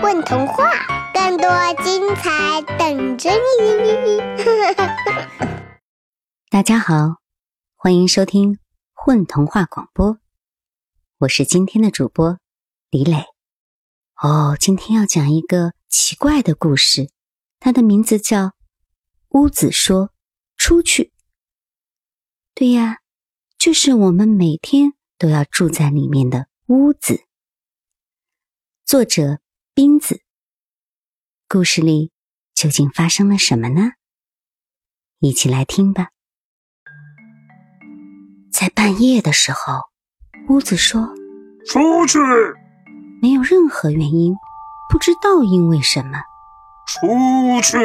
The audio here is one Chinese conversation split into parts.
混童话，更多精彩等着你！大家好，欢迎收听混童话广播，我是今天的主播李磊。哦，今天要讲一个奇怪的故事，它的名字叫《屋子说出去》。对呀，就是我们每天都要住在里面的屋子。作者。冰子，故事里究竟发生了什么呢？一起来听吧。在半夜的时候，屋子说：“出去！”没有任何原因，不知道因为什么。出去！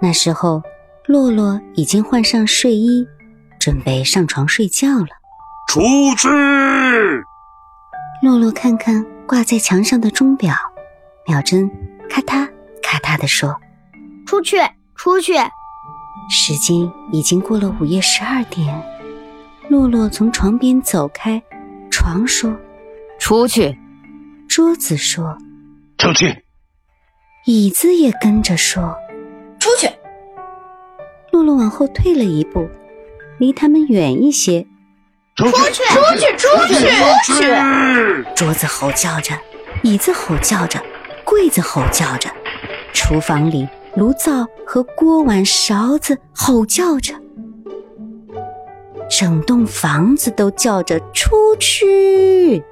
那时候，洛洛已经换上睡衣，准备上床睡觉了。出去！洛洛看看。挂在墙上的钟表，秒针咔嗒咔嗒地说：“出去，出去。”时间已经过了午夜十二点。洛洛从床边走开，床说：“出去。”桌子说：“出去。”椅子也跟着说：“出去。”洛洛往后退了一步，离他们远一些。出去！出去！出去！出去！桌子吼叫着，椅子吼叫着，柜子吼叫着，厨房里炉灶和锅碗勺子吼叫着，整栋房子都叫着出去。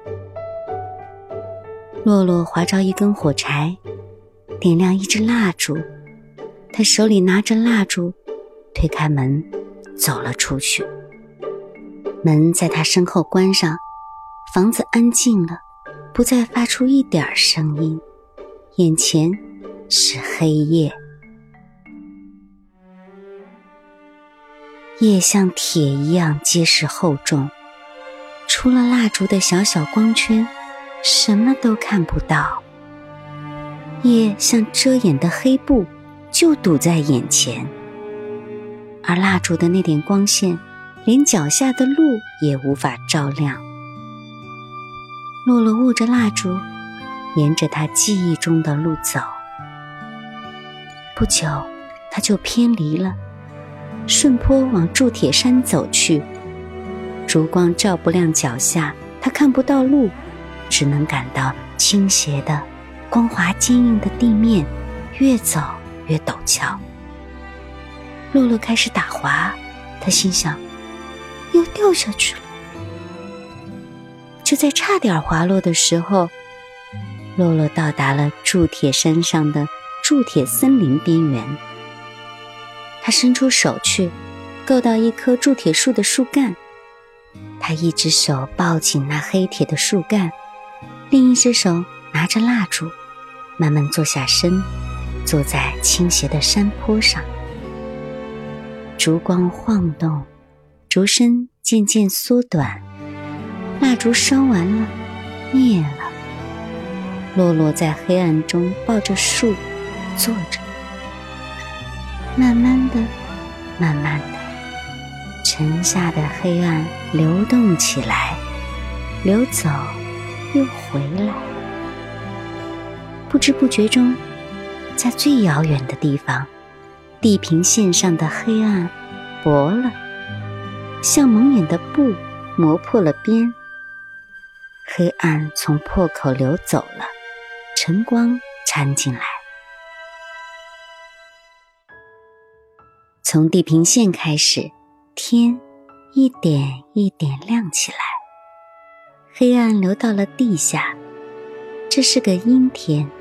洛洛划着一根火柴，点亮一支蜡烛，他手里拿着蜡烛，推开门，走了出去。门在他身后关上，房子安静了，不再发出一点声音。眼前是黑夜，夜像铁一样结实厚重，除了蜡烛的小小光圈，什么都看不到。夜像遮掩的黑布，就堵在眼前，而蜡烛的那点光线。连脚下的路也无法照亮。洛洛握着蜡烛，沿着他记忆中的路走。不久，他就偏离了，顺坡往铸铁山走去。烛光照不亮脚下，他看不到路，只能感到倾斜的、光滑坚硬的地面，越走越陡峭。洛洛开始打滑，他心想。又掉下去了。就在差点滑落的时候，洛洛到达了铸铁山上的铸铁森林边缘。他伸出手去，够到一棵铸铁树的树干。他一只手抱紧那黑铁的树干，另一只手拿着蜡烛，慢慢坐下身，坐在倾斜的山坡上。烛光晃动。烛身渐渐缩短，蜡烛烧完了，灭了。洛洛在黑暗中抱着树坐着，慢慢的、慢慢的，沉下的黑暗流动起来，流走又回来。不知不觉中，在最遥远的地方，地平线上的黑暗薄了。像蒙眼的布磨破了边，黑暗从破口流走了，晨光掺进来。从地平线开始，天一点一点亮起来，黑暗流到了地下。这是个阴天，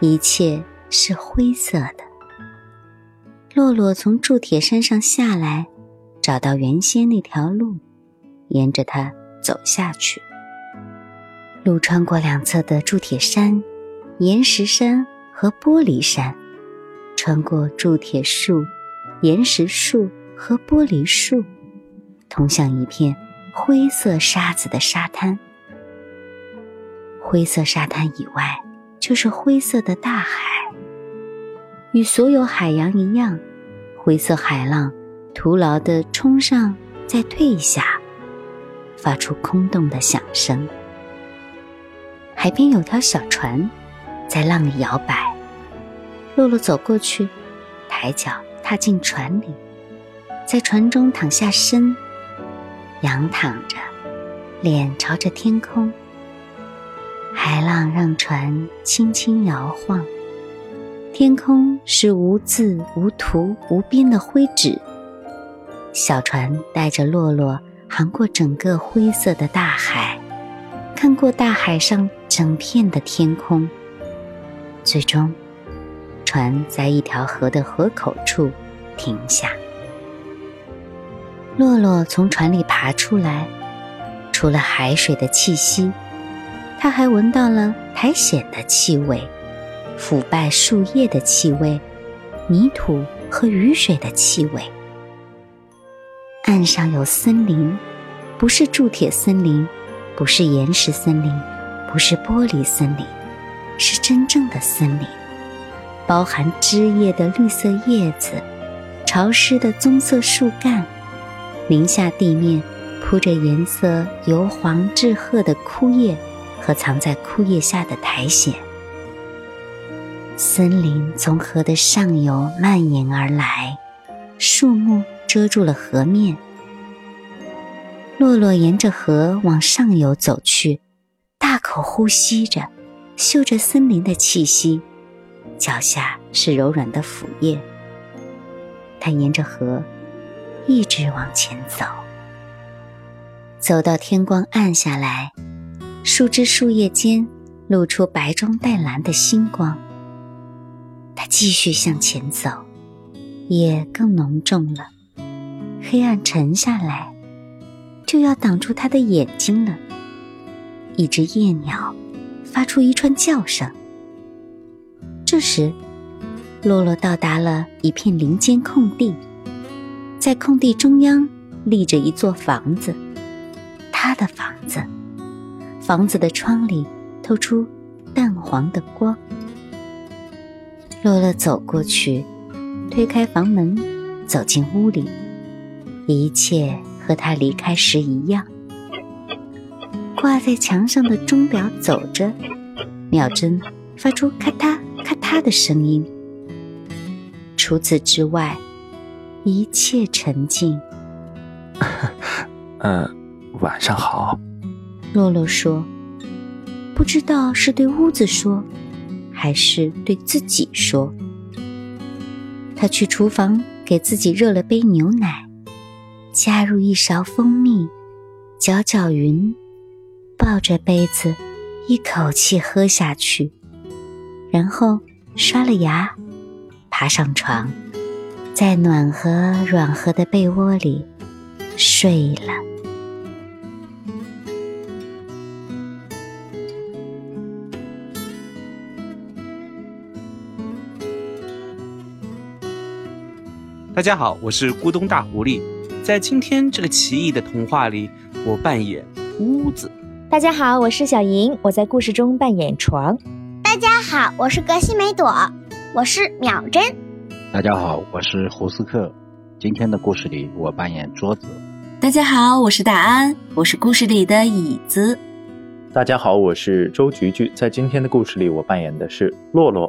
一切是灰色的。洛洛从铸铁山上下来。找到原先那条路，沿着它走下去。路穿过两侧的铸铁山、岩石山和玻璃山，穿过铸铁树、岩石树和玻璃树，通向一片灰色沙子的沙滩。灰色沙滩以外，就是灰色的大海。与所有海洋一样，灰色海浪。徒劳地冲上，再退下，发出空洞的响声。海边有条小船，在浪里摇摆。洛洛走过去，抬脚踏进船里，在船中躺下身，仰躺着，脸朝着天空。海浪让船轻轻摇晃，天空是无字、无图、无边的灰纸。小船带着洛洛航过整个灰色的大海，看过大海上整片的天空。最终，船在一条河的河口处停下。洛洛从船里爬出来，除了海水的气息。他还闻到了苔藓的气味、腐败树叶的气味、泥土和雨水的气味。岸上有森林，不是铸铁森林，不是岩石森林，不是玻璃森林，是真正的森林，包含枝叶的绿色叶子、潮湿的棕色树干、林下地面铺着颜色由黄至褐的枯叶。和藏在枯叶下的苔藓，森林从河的上游蔓延而来，树木遮住了河面。洛洛沿着河往上游走去，大口呼吸着，嗅着森林的气息，脚下是柔软的腐叶。他沿着河一直往前走，走到天光暗下来。树枝、树叶间露出白中带蓝的星光。他继续向前走，夜更浓重了，黑暗沉下来，就要挡住他的眼睛了。一只夜鸟发出一串叫声。这时，洛洛到达了一片林间空地，在空地中央立着一座房子，他的房子。房子的窗里透出淡黄的光。洛洛走过去，推开房门，走进屋里，一切和他离开时一样。挂在墙上的钟表走着，秒针发出咔嗒咔嗒的声音。除此之外，一切沉静。呃，晚上好。洛洛说：“不知道是对屋子说，还是对自己说。”他去厨房给自己热了杯牛奶，加入一勺蜂蜜，搅搅匀，抱着杯子一口气喝下去，然后刷了牙，爬上床，在暖和软和的被窝里睡了。大家好，我是咕咚大狐狸。在今天这个奇异的童话里，我扮演屋子。大家好，我是小莹，我在故事中扮演床。大家好，我是格西梅朵，我是秒针。大家好，我是胡斯克。今天的故事里，我扮演桌子。大家好，我是大安，我是故事里的椅子。大家好，我是周菊菊，在今天的故事里，我扮演的是洛洛。